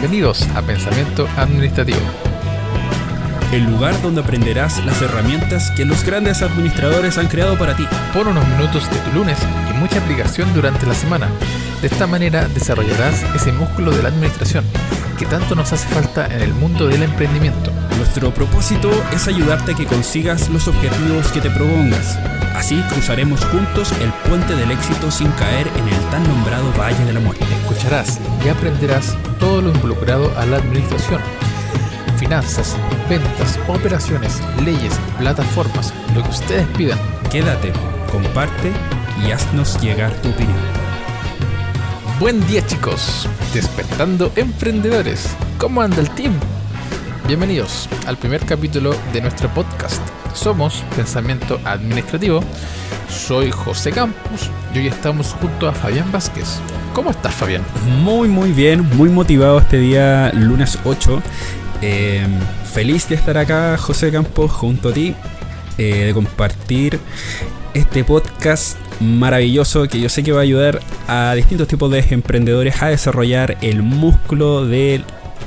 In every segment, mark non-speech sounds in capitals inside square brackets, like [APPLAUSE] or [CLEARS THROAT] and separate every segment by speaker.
Speaker 1: Bienvenidos a Pensamiento Administrativo.
Speaker 2: El lugar donde aprenderás las herramientas que los grandes administradores han creado para ti.
Speaker 1: Por unos minutos de tu lunes y mucha aplicación durante la semana. De esta manera desarrollarás ese músculo de la administración que tanto nos hace falta en el mundo del emprendimiento.
Speaker 2: Nuestro propósito es ayudarte a que consigas los objetivos que te propongas. Así cruzaremos juntos el puente del éxito sin caer en el tan nombrado Valle de la Muerte.
Speaker 1: Escucharás y aprenderás todo lo involucrado a la administración. Finanzas, ventas, operaciones, leyes, plataformas, lo que ustedes pidan.
Speaker 2: Quédate, comparte y haznos llegar tu opinión.
Speaker 1: Buen día chicos, despertando emprendedores. ¿Cómo anda el team? Bienvenidos al primer capítulo de nuestro podcast. Somos Pensamiento Administrativo. Soy José Campos y hoy estamos junto a Fabián Vázquez. ¿Cómo estás Fabián?
Speaker 2: Muy muy bien, muy motivado este día lunes 8. Eh, feliz de estar acá José Campos junto a ti, eh, de compartir este podcast maravilloso que yo sé que va a ayudar a distintos tipos de emprendedores a desarrollar el músculo de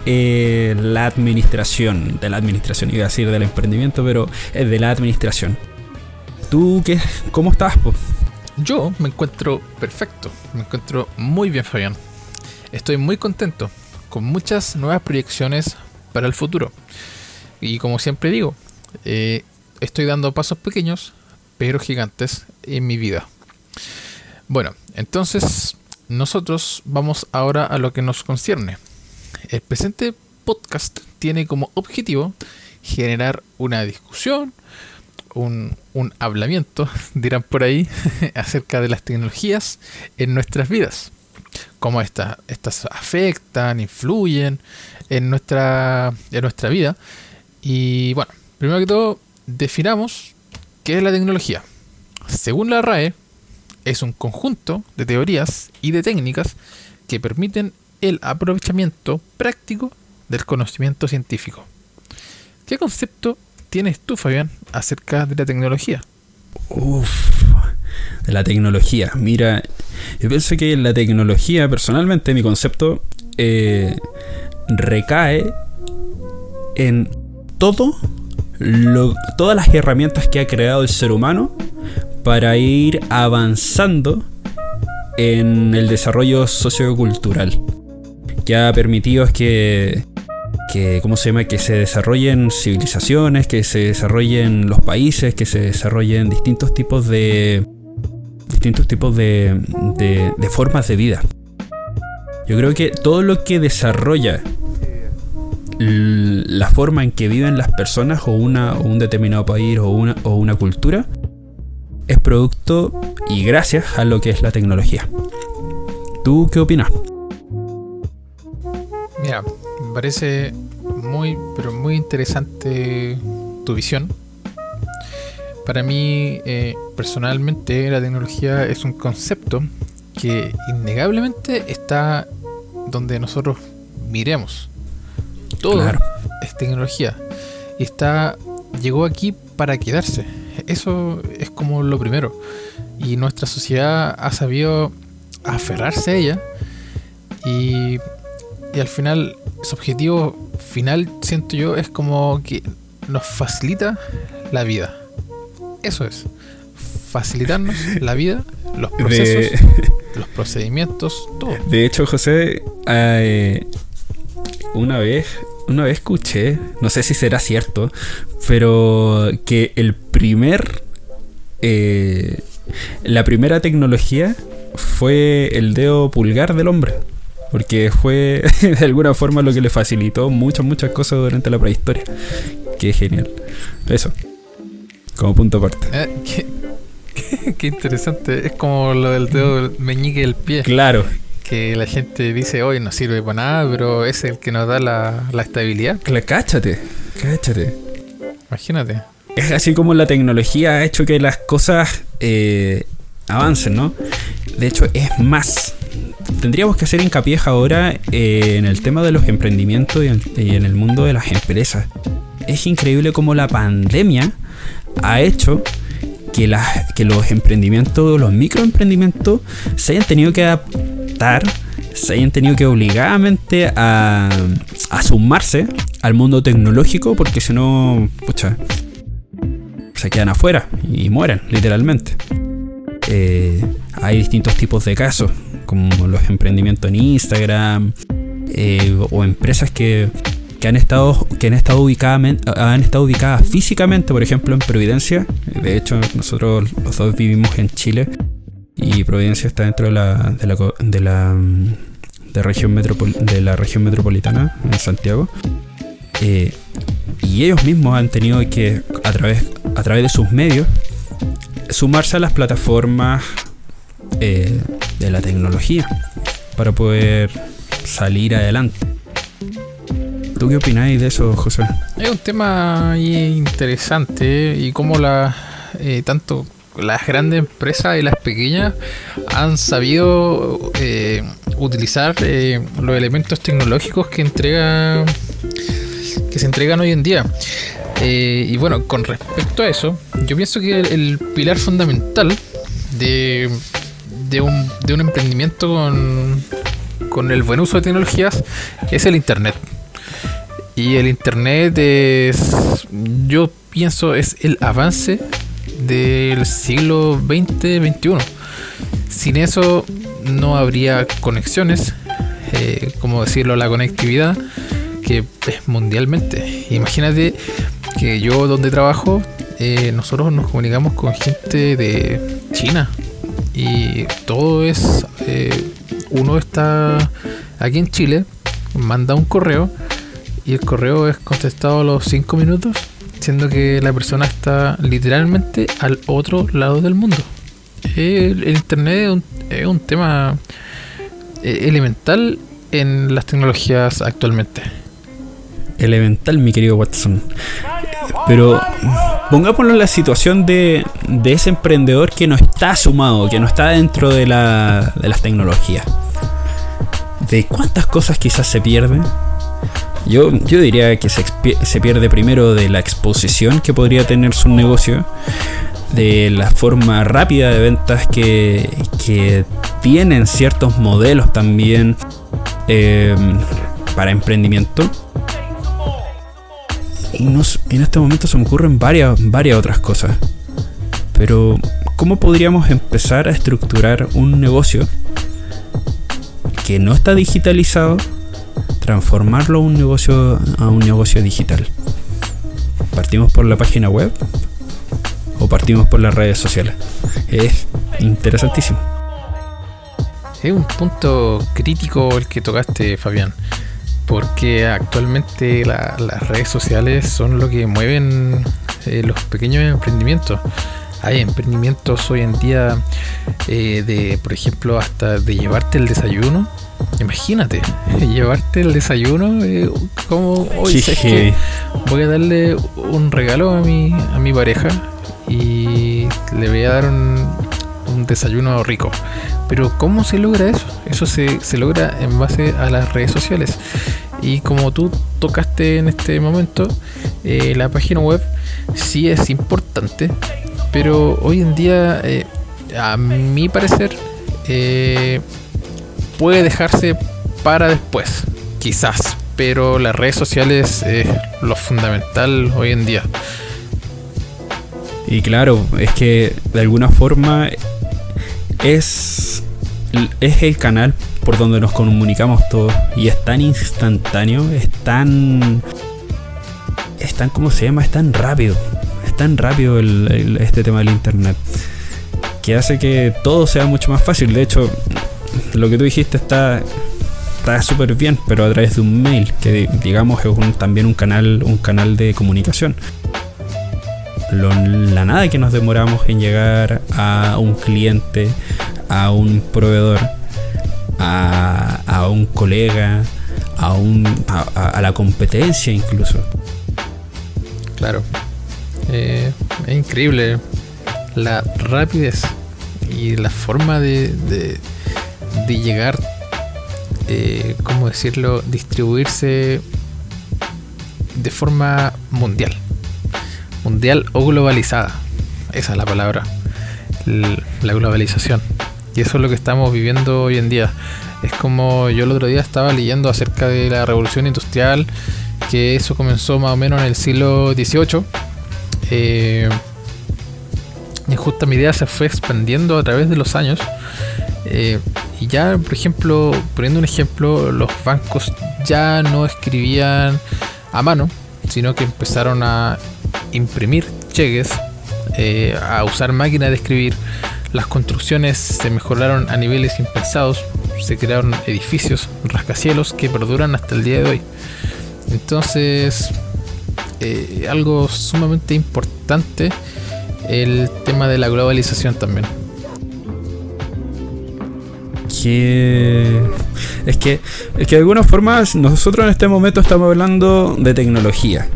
Speaker 2: eh, la administración, de la administración, iba a decir del emprendimiento, pero de la administración. ¿Tú qué? ¿Cómo estás? Po?
Speaker 1: Yo me encuentro perfecto, me encuentro muy bien Fabián. Estoy muy contento, con muchas nuevas proyecciones para el futuro. Y como siempre digo, eh, estoy dando pasos pequeños, pero gigantes en mi vida. Bueno, entonces nosotros vamos ahora a lo que nos concierne. El presente podcast tiene como objetivo generar una discusión, un, un hablamiento, [LAUGHS] dirán por ahí, [LAUGHS] acerca de las tecnologías en nuestras vidas. Cómo estas afectan, influyen en nuestra, en nuestra vida. Y bueno, primero que todo, definamos qué es la tecnología. Según la RAE, es un conjunto de teorías y de técnicas que permiten el aprovechamiento práctico del conocimiento científico. ¿Qué concepto tienes tú, Fabián, acerca de la tecnología?
Speaker 2: Uf, de la tecnología. Mira, yo pienso que la tecnología, personalmente, mi concepto eh, recae en todo lo, todas las herramientas que ha creado el ser humano para ir avanzando en el desarrollo sociocultural que ha permitido que, que, ¿cómo se llama? que se desarrollen civilizaciones, que se desarrollen los países, que se desarrollen distintos tipos de distintos tipos de, de, de formas de vida. Yo creo que todo lo que desarrolla la forma en que viven las personas o, una, un determinado país o una, o una cultura es producto y gracias a lo que es la tecnología. ¿Tú qué opinas?
Speaker 1: Me parece muy, pero muy interesante tu visión. Para mí, eh, personalmente, la tecnología es un concepto que innegablemente está donde nosotros miremos. Todo es tecnología. Y está. llegó aquí para quedarse. Eso es como lo primero. Y nuestra sociedad ha sabido aferrarse a ella. Y, y al final, su objetivo final, siento yo, es como que nos facilita la vida. Eso es. Facilitarnos la vida, los procesos, [LAUGHS] los procedimientos, todo.
Speaker 2: De hecho, José, eh, una vez una vez escuché, no sé si será cierto, pero que el primer. Eh, la primera tecnología fue el dedo pulgar del hombre. Porque fue [LAUGHS] de alguna forma lo que le facilitó muchas, muchas cosas durante la prehistoria. Qué genial. Eso. Como punto aparte.
Speaker 1: Eh, qué, qué, qué, interesante. Es como lo del dedo meñique del pie.
Speaker 2: Claro
Speaker 1: que la gente dice hoy no sirve para nada, pero es el que nos da la, la estabilidad.
Speaker 2: Cáchate, cáchate.
Speaker 1: Imagínate.
Speaker 2: Es así como la tecnología ha hecho que las cosas eh, avancen, ¿no? De hecho, es más. Tendríamos que hacer hincapié ahora eh, en el tema de los emprendimientos y en, el mundo de las empresas. Es increíble cómo la pandemia ha hecho que los emprendimientos, los microemprendimientos, se hayan tenido que adaptar se hayan tenido que obligadamente a, a sumarse al mundo tecnológico porque si no, pucha, se quedan afuera y mueren, literalmente. Eh, hay distintos tipos de casos, como los emprendimientos en Instagram eh, o empresas que, que, han estado que han estado han estado ubicadas físicamente, por ejemplo, en Providencia. De hecho, nosotros los dos vivimos en Chile y Providencia está dentro de la, de la, de región, de la región metropolitana en Santiago. Eh, y ellos mismos han tenido que, a través, a través de sus medios, sumarse a las plataformas eh, de la tecnología para poder salir adelante. ¿Tú qué opináis de eso, José?
Speaker 1: Es un tema interesante y cómo la, eh, tanto las grandes empresas y las pequeñas han sabido eh, utilizar los elementos tecnológicos que entrega que se entregan hoy en día. Eh, y bueno, con respecto a eso, yo pienso que el, pilar fundamental de, de, un, de un emprendimiento con, con el buen uso de tecnologías es el Internet. Y el Internet es, yo pienso, es el avance del siglo XX-XXI. Sin eso no habría conexiones, eh, como decirlo, la conectividad que es mundialmente. Imagínate yo donde trabajo, eh, nosotros nos comunicamos con gente de China y todo es, eh, uno está aquí en Chile, manda un correo y el correo es contestado a los 5 minutos, siendo que la persona está literalmente al otro lado del mundo. El, Internet es un, es un tema eh, elemental en las tecnologías actualmente
Speaker 2: elemental, mi querido Watson. Pero pongámoslo en la situación de, de ese emprendedor que no está sumado, que no está dentro de, la, de las tecnologías. ¿De cuántas cosas quizás se pierden? Yo, yo diría que se, se pierde primero de la exposición que podría tener su negocio, de la forma rápida de ventas que, que tienen ciertos modelos también eh, para emprendimiento y en este momento se me ocurren varias, varias otras cosas. Pero, ¿cómo podríamos empezar a estructurar un negocio que no está digitalizado, transformarlo a un negocio, a un negocio digital? ¿Partimos por la página web o partimos por las redes sociales? Es interesantísimo.
Speaker 1: Es un punto crítico el que tocaste, Fabián porque actualmente las redes sociales son lo que mueven eh, los pequeños emprendimientos. Hay emprendimientos hoy en día eh, de, por ejemplo, hasta de llevarte el desayuno. Imagínate, [LAUGHS] llevarte el desayuno eh, como hoy que voy a darle un regalo a mi, a mi pareja y le voy a dar un, un desayuno rico. Pero ¿cómo se logra eso? Eso se, se, logra en base a las redes sociales. Y como tú tocaste en este momento, eh, la página web sí es importante, pero hoy en día, eh, a mi parecer, eh, puede dejarse para después, quizás, pero las redes sociales es lo fundamental hoy en día.
Speaker 2: Y claro, es que de alguna forma es, es el canal por donde nos comunicamos todos. Y es tan instantáneo, es tan. Es tan, ¿cómo se llama? Es tan rápido. Es tan rápido este tema del internet. Que hace que todo sea mucho más fácil. De hecho, lo que tú dijiste está está súper bien, pero a través de un mail, que digamos es también un canal, un canal de comunicación. La nada que nos demoramos en llegar a un cliente, a un proveedor, a, un colega, a, un, a, la competencia incluso.
Speaker 1: Claro. Eh, es increíble la rapidez y la forma de, de, llegar, eh, ¿cómo decirlo?, distribuirse de forma mundial. Mundial o globalizada. Esa es la palabra. La globalización. Y eso es lo que estamos viviendo hoy en día. Es como yo el otro día estaba leyendo acerca de la revolución industrial, que eso comenzó más o menos en el siglo XVIII. Eh, y justo mi idea se fue expandiendo a través de los años. Eh, y ya, por ejemplo, poniendo un ejemplo, los bancos ya no escribían a mano, sino que empezaron a imprimir cheques, eh, a usar máquinas de escribir. Las construcciones se mejoraron a niveles impensados, se crearon edificios, rascacielos que perduran hasta el día de hoy. Entonces, eh, algo sumamente importante el tema de la globalización también.
Speaker 2: Que es que es que de alguna forma nosotros en este momento estamos hablando de tecnología.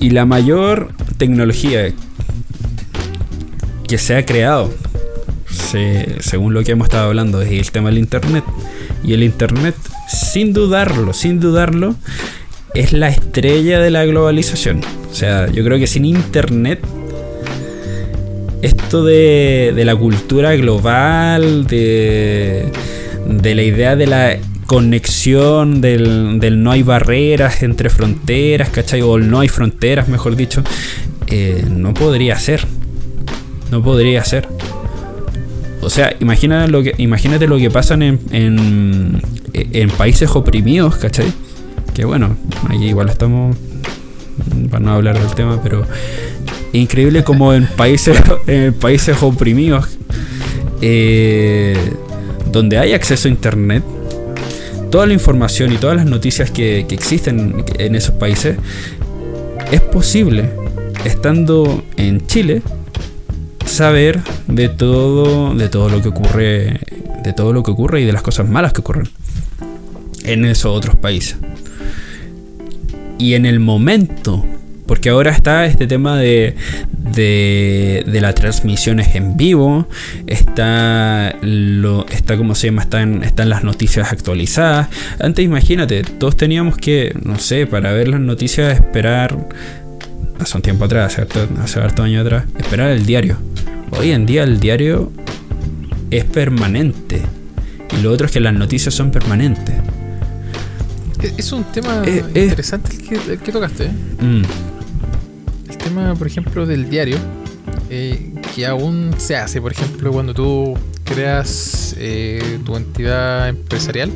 Speaker 2: Y la mayor tecnología que se ha creado, según lo que hemos estado hablando, es el tema del Internet. Y el Internet, sin dudarlo, sin dudarlo, es la estrella de la globalización. O sea, yo creo que sin Internet, esto de, de la cultura global, de, de la idea de la conexión, del, no hay barreras entre fronteras, ¿cachai? O no hay fronteras, mejor dicho, eh, no podría ser. No podría ser. O sea, imagina lo que, imagínate lo que pasa en, en, en países oprimidos, ¿cachai? Que bueno, ahí igual estamos para no hablar del tema, pero increíble como en países, [LAUGHS] en países oprimidos, eh, donde hay acceso a internet, toda la información y todas las noticias que, que existen en esos países, es posible, estando en Chile, saber de todo, de todo lo que ocurre, de todo lo que ocurre y de las cosas malas que ocurren en esos otros países y en el momento. Porque ahora está este tema de, de, de las transmisiones en vivo, está, lo, está como se llama, están, están las noticias actualizadas. Antes imagínate, todos teníamos que, no sé, para ver las noticias esperar, hace un tiempo atrás, hace, hace harto años atrás, esperar el diario. Hoy en día el diario es permanente. Y lo otro es que las noticias son permanentes.
Speaker 1: Es un tema eh, eh. interesante el que, tocaste. Mm. El tema, por ejemplo, del diario, eh, que aún se hace, por ejemplo, cuando tú creas tu entidad empresarial,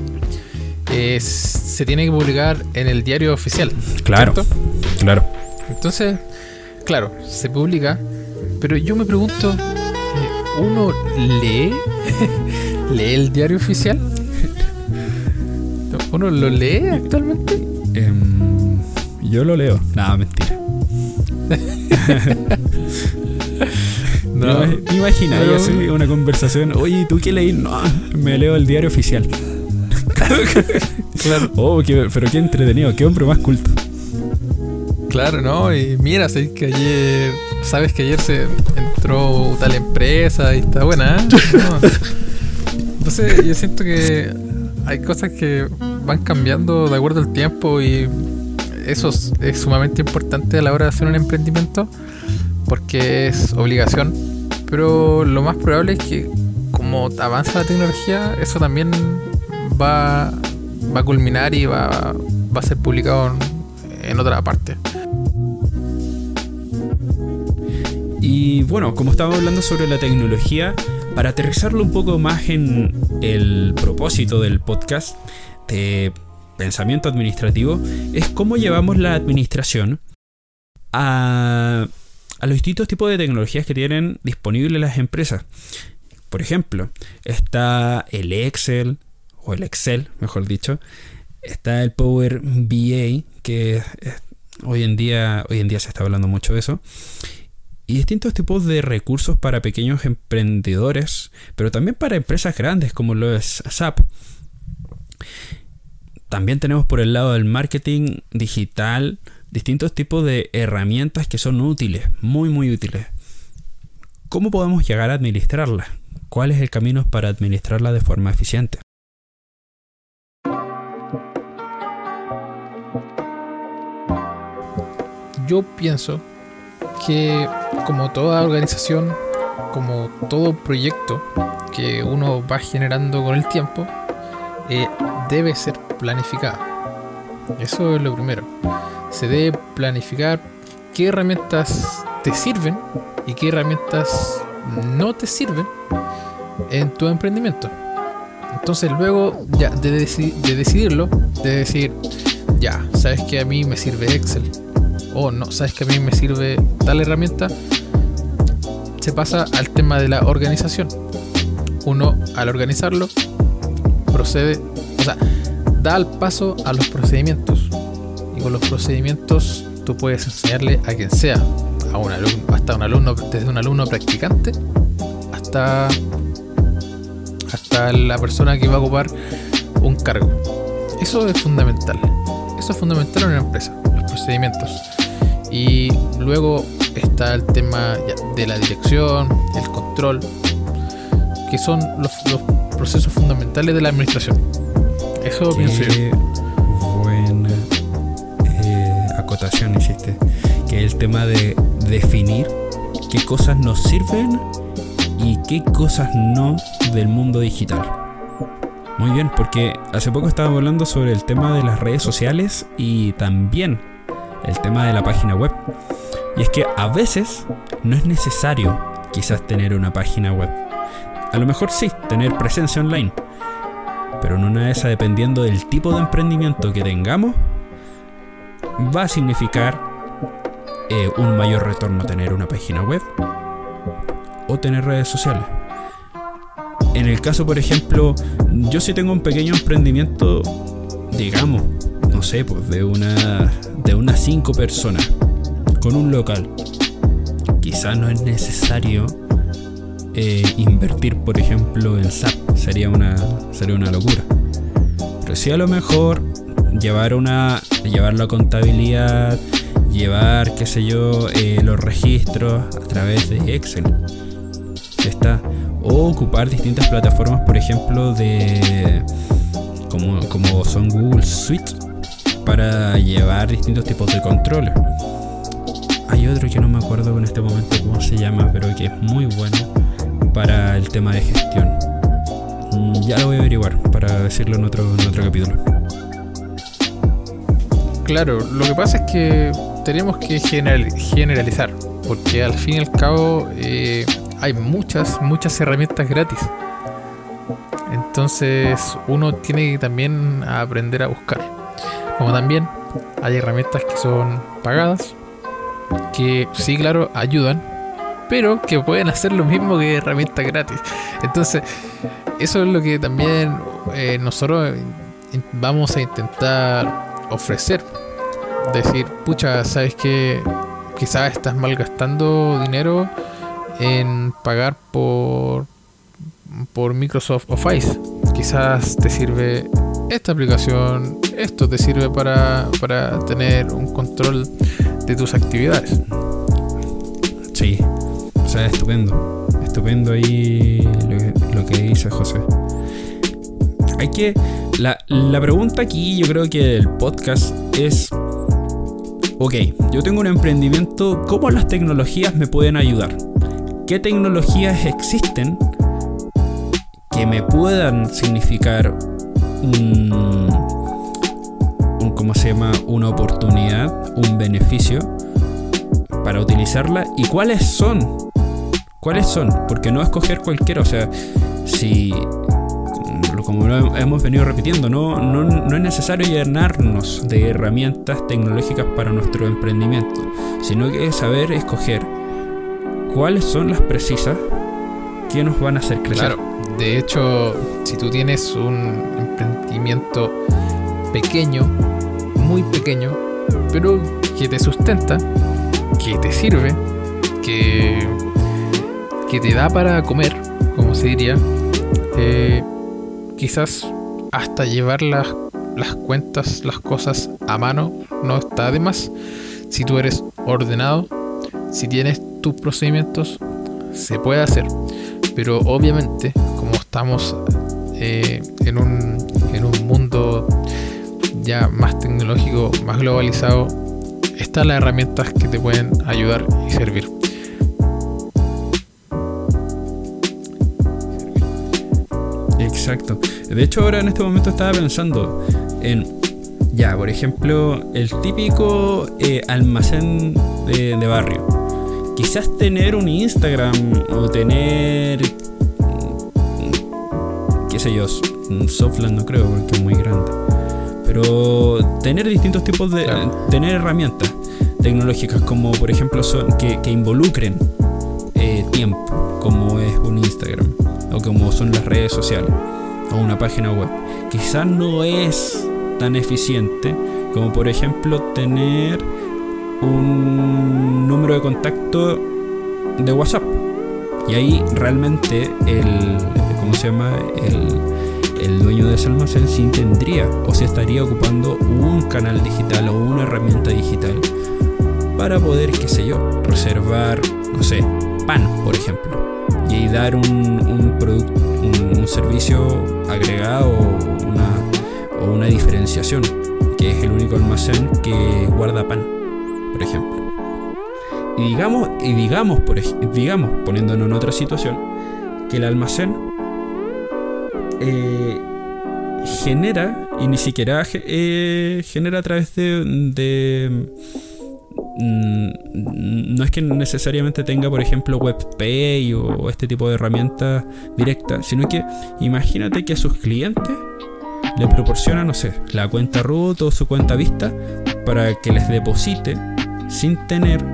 Speaker 1: se tiene que publicar en el diario oficial.
Speaker 2: Claro. Claro.
Speaker 1: Entonces, claro, se publica, pero yo me pregunto, ¿uno lee? [LAUGHS] ¿Lee el diario oficial? [LAUGHS] ¿Uno lo lee actualmente?
Speaker 2: Em, yo lo leo. Nada, mentira. [LAUGHS] no, imagina, yo una conversación. Oye, ¿tú qué leí? No, me leo el diario oficial. claro. [LAUGHS] Oh, pero qué entretenido, qué hombre más culto.
Speaker 1: Claro, ¿no? Y mira, sabes que ayer, sabes que ayer se entró tal empresa y está buena, ¿eh? [LAUGHS] Entonces yo siento que hay cosas que van cambiando de acuerdo al tiempo y eso es, sumamente importante a la hora de hacer un emprendimiento porque es obligación. Pero lo más probable es que como avanza la tecnología, eso también va, va a culminar y va, va a ser publicado en, otra parte.
Speaker 2: Y bueno, como estaba hablando sobre la tecnología, para aterrizarlo un poco más en el propósito del podcast de pensamiento administrativo, es cómo llevamos la administración a, los distintos tipos de tecnologías que tienen disponibles las empresas. Por ejemplo, está el Excel, o el Excel, mejor dicho, está el Power BI, que hoy en día, hoy en día se está hablando mucho de eso y distintos tipos de recursos para pequeños emprendedores, pero también para empresas grandes como lo es SAP. También tenemos por el lado del marketing digital distintos tipos de herramientas que son útiles, muy muy útiles. ¿Cómo podemos llegar a administrarlas? ¿Cuál es el camino para administrarla de forma eficiente?
Speaker 1: Yo pienso que como toda organización como todo proyecto que uno va generando con el tiempo, eh, debe ser planificada. Eso es lo primero. Se debe planificar qué herramientas te sirven y qué herramientas no te sirven en tu emprendimiento. Entonces luego ya de, de decidirlo, de decir, ya, sabes que a mí me sirve Excel, o no, sabes que a mí me sirve tal herramienta, se pasa al tema de la organización. Uno, al organizarlo, procede, o sea, da el paso a los procedimientos. Y con los procedimientos tú puedes enseñarle a quien sea, a un alumno, hasta un alumno, desde un alumno practicante hasta, hasta la persona que va a ocupar un cargo. Eso es fundamental. Eso es fundamental en una empresa, los procedimientos. Y luego está el tema de la dirección, el control, que son los, procesos fundamentales de la administración. Eso pienso yo.
Speaker 2: Buena eh, acotación hiciste. Que el tema de definir qué cosas nos sirven y qué cosas no del mundo digital. Muy bien, porque hace poco estábamos hablando sobre el tema de las redes sociales y también el tema de la página web. Y es que a veces no es necesario quizás tener una página web. A lo mejor sí, tener presencia online. Pero en una de esas, dependiendo del tipo de emprendimiento que tengamos, va a significar eh, un mayor retorno tener una página web o tener redes sociales. En el caso, por ejemplo, yo si tengo un pequeño emprendimiento, digamos, no sé, pues de una de unas 5 personas con un local. Quizás no es necesario eh, invertir, por ejemplo, en SAP. Sería una, sería una locura. Pero sí a lo mejor llevar una llevar la contabilidad, llevar, qué sé yo, eh, los registros a través de Excel. Está. O ocupar distintas plataformas, por ejemplo, de como, como son Google Suite para llevar distintos tipos de controles. Hay otro que no me acuerdo en este momento cómo se llama, pero que es muy bueno para el tema de gestión. Mm, ya lo voy a averiguar para decirlo en otro, en otro capítulo.
Speaker 1: Claro, lo que pasa es que tenemos que generalizar, porque al fin y al cabo eh, hay muchas, muchas herramientas gratis. Entonces uno tiene que también aprender a buscar. Como también hay herramientas que son pagadas, que sí, claro, ayudan, pero que pueden hacer lo mismo que herramientas gratis. Entonces, eso es lo que también eh, nosotros vamos a intentar ofrecer. Decir, pucha, ¿sabes que Quizás estás malgastando dinero en pagar por, por Microsoft Office. Quizás te sirve esta aplicación, esto te sirve para, para tener un control de tus actividades.
Speaker 2: Sí, sea, estupendo. Estupendo ahí lo, que dice José. Hay que. La, la pregunta aquí, yo creo que el podcast es. Ok, yo tengo un emprendimiento, ¿cómo las tecnologías me pueden ayudar? ¿Qué tecnologías existen que me puedan significar un, ¿cómo se llama? Una oportunidad, un beneficio para utilizarla y cuáles son. ¿Cuáles son? Porque no escoger cualquiera, o sea, si como lo hemos venido repitiendo, no, no, no, es necesario llenarnos de herramientas tecnológicas para nuestro emprendimiento, sino que es saber escoger cuáles son las precisas que nos van a hacer crecer.
Speaker 1: Claro, de hecho, si tú tienes un emprendimiento pequeño, muy pequeño, pero que te sustenta, que te sirve, que, que te da para comer, como se diría, eh, quizás hasta llevar las, las cuentas, las cosas a mano, no está de más. Si tú eres ordenado, si tienes tus procedimientos, se puede hacer. Pero obviamente, como estamos eh, en, un, en un mundo ya más tecnológico, más globalizado, están las herramientas que te pueden ayudar y servir.
Speaker 2: Exacto. De hecho, ahora en este momento estaba pensando en, ya, por ejemplo, el típico eh, almacén de, de barrio. Quizás tener un Instagram o tener, mm, qué sé yo, un Softland no creo porque es muy grande. Pero tener distintos tipos de...
Speaker 1: Claro.
Speaker 2: Tener herramientas tecnológicas como por ejemplo son, que, que involucren eh, tiempo, como es un Instagram o como son las redes sociales o una página web. Quizás no es tan eficiente como por ejemplo tener un número de contacto de WhatsApp. Y ahí realmente el, ¿cómo se llama? El, dueño de ese almacén sí tendría o se estaría ocupando un canal digital o una herramienta digital para poder, qué sé yo, reservar, no sé, pan, por ejemplo. Y dar un, un producto, un, servicio agregado o una, o una diferenciación, que es el único almacén que guarda pan, por ejemplo. Y digamos, y digamos, por digamos, poniéndonos en otra situación, que el almacén eh, genera, y ni siquiera eh, genera a través de, no es que necesariamente tenga, por ejemplo, WebPay o este tipo de herramientas directas, sino que imagínate que a sus clientes le proporciona, no sé, la cuenta root o su cuenta vista para que les deposite sin tener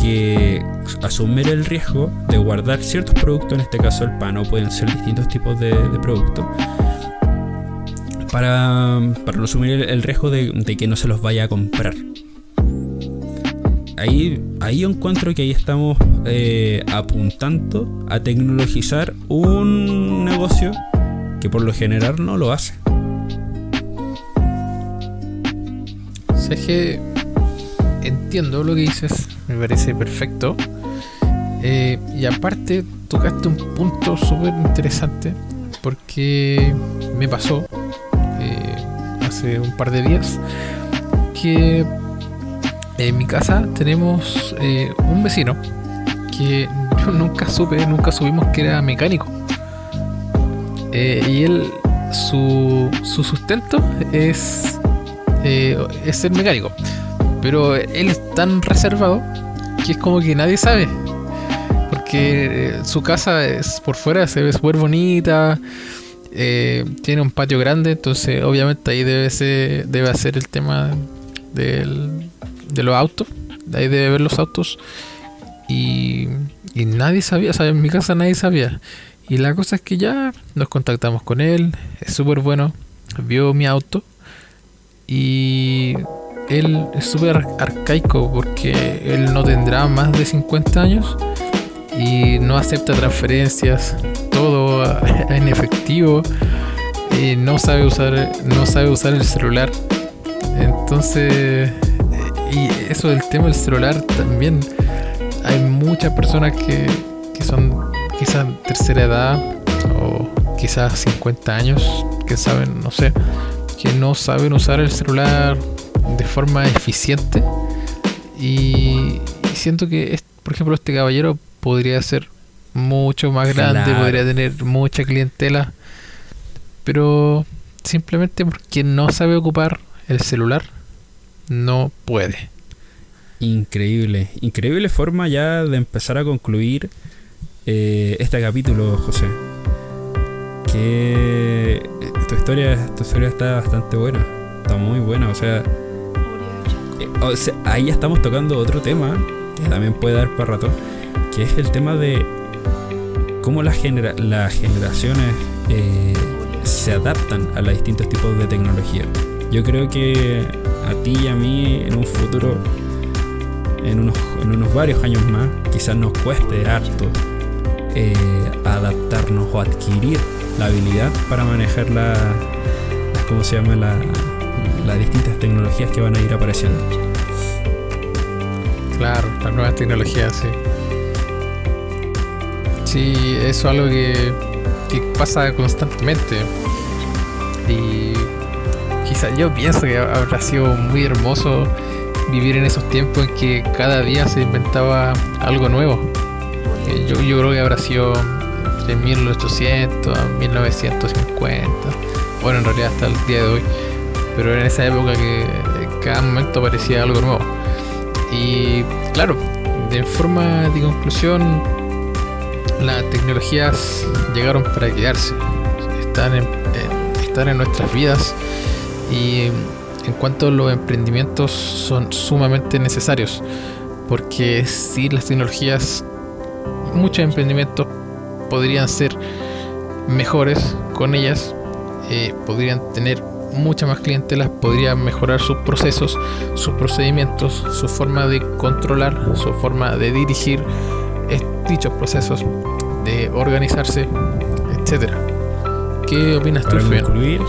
Speaker 2: que asumir el riesgo de guardar ciertos productos, en este caso el pan, o pueden ser distintos tipos de, productos, para, para asumir el, riesgo de que no se los vaya a comprar. Ahí, ahí encuentro que ahí estamos eh, apuntando a tecnologizar un negocio que por lo general no lo hace.
Speaker 1: Que entiendo lo que dices, me parece perfecto. Eh, y aparte, tocaste un punto súper interesante porque me pasó eh, hace un par de días que en mi casa tenemos eh, un vecino que yo [LAUGHS] nunca supe, nunca supimos que era mecánico. Eh, y él, su, su sustento es, eh, es ser mecánico. Pero él es tan reservado que es como que nadie sabe. Porque eh, su casa es por fuera se ve súper bonita. eh, tiene un patio grande. Entonces obviamente ahí debe ser, debe hacer el tema del, de los autos. De ahí debe ver los autos. Y, y nadie sabía, o sea, en mi casa nadie sabía. Y la cosa es que ya nos contactamos con él. Es súper bueno. Vio mi auto. Y él es súper ar- arcaico porque él no tendrá más de 50 años y no acepta transferencias, todo [LAUGHS] en efectivo, y no sabe usar, no sabe usar el celular. Entonces, y eso del tema del celular también, hay muchas personas que, que son quizás tercera edad o quizás 50 años que saben, no sé, que no saben usar el celular de forma eficiente y, siento que es- por ejemplo este caballero podría ser mucho más grande
Speaker 2: Claro.
Speaker 1: podría tener mucha clientela pero simplemente porque no sabe ocupar el celular no puede
Speaker 2: Increíble, increíble forma ya de empezar a concluir eh, este capítulo, José. Que eh, tu historia, tu historia está bastante buena, está muy buena, o sea, eh, ahí estamos tocando otro tema que también puede dar para rato, que es el tema de cómo las, genera- las generaciones eh, se adaptan a los distintos tipos de tecnología. Yo creo que a ti y a mí en un futuro en unos, en unos varios años más, quizás nos cueste harto eh, adaptarnos o adquirir la habilidad para manejar la, las- ¿cómo se llama? La- las distintas tecnologías que van a ir apareciendo.
Speaker 1: Claro, las nuevas tecnologías, sí. Sí, eso es algo que, que pasa constantemente. Y quizá yo pienso que habrá sido muy hermoso vivir en esos tiempos en que cada día se inventaba algo nuevo. Eh, Yo, yo creo que habrá sido entre 1800 a 1950. Bueno, en realidad hasta el día de hoy. Pero en esa época que cada momento parecía algo nuevo. Y claro, de forma de conclusión, las tecnologías llegaron para quedarse. Están en, están en nuestras vidas y en cuanto a los emprendimientos son sumamente necesarios porque si las tecnologías muchos emprendimientos podrían ser mejores con ellas eh, podrían tener muchas más clientelas podrían mejorar sus procesos sus procedimientos su forma de controlar su forma de dirigir dichos procesos de organizarse etcétera. ¿qué opinas
Speaker 2: Para
Speaker 1: tú
Speaker 2: concluir,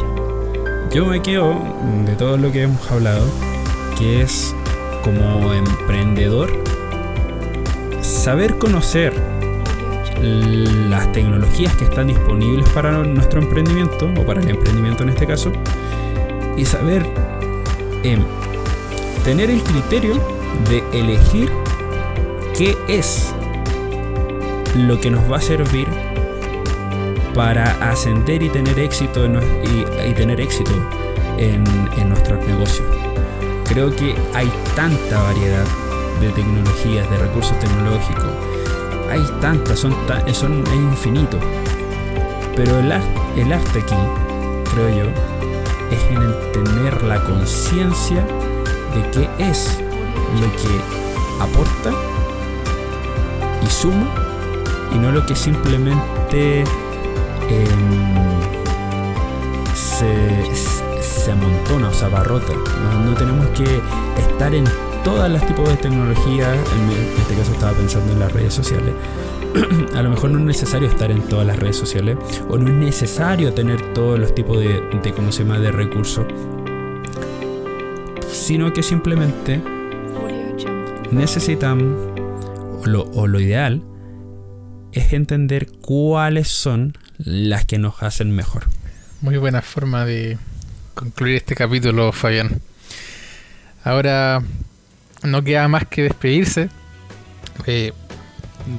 Speaker 2: yo me quedo de todo lo que hemos hablado, que es como emprendedor saber conocer las tecnologías que están disponibles para nuestro emprendimiento o para el emprendimiento en este caso y saber em, tener el criterio de elegir qué es lo que nos va a servir para ascender y tener éxito en, y, tener éxito en, nuestros negocios. Creo que hay tanta variedad de tecnologías, de recursos tecnológicos. Hay tantas, son, son es infinito. Pero el, el arte aquí, creo yo, es en tener la conciencia de qué es lo que aporta y suma y no lo que simplemente se, se amontona o se abarrota. No, tenemos que estar en todas las tipos de tecnología. En, este caso estaba pensando en las redes sociales. [CLEARS THROAT] A lo mejor no es necesario estar en todas las redes sociales o no es necesario tener todos los tipos de, de ¿cómo se llama?, de recursos. Sino que simplemente necesitan, o lo, o lo ideal, es entender cuáles son las que nos hacen mejor.
Speaker 1: Muy buena forma de concluir este capítulo, Fabián. Ahora no queda más que despedirse, eh,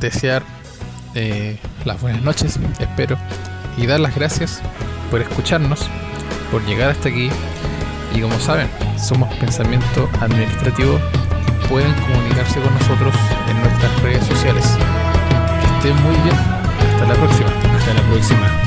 Speaker 1: desear eh, las buenas noches, espero, y dar las gracias por escucharnos, por llegar hasta aquí. Y como saben, somos Pensamiento Administrativo pueden comunicarse con nosotros en nuestras redes sociales. Que estén muy bien. Hasta la próxima.
Speaker 2: Hasta la próxima.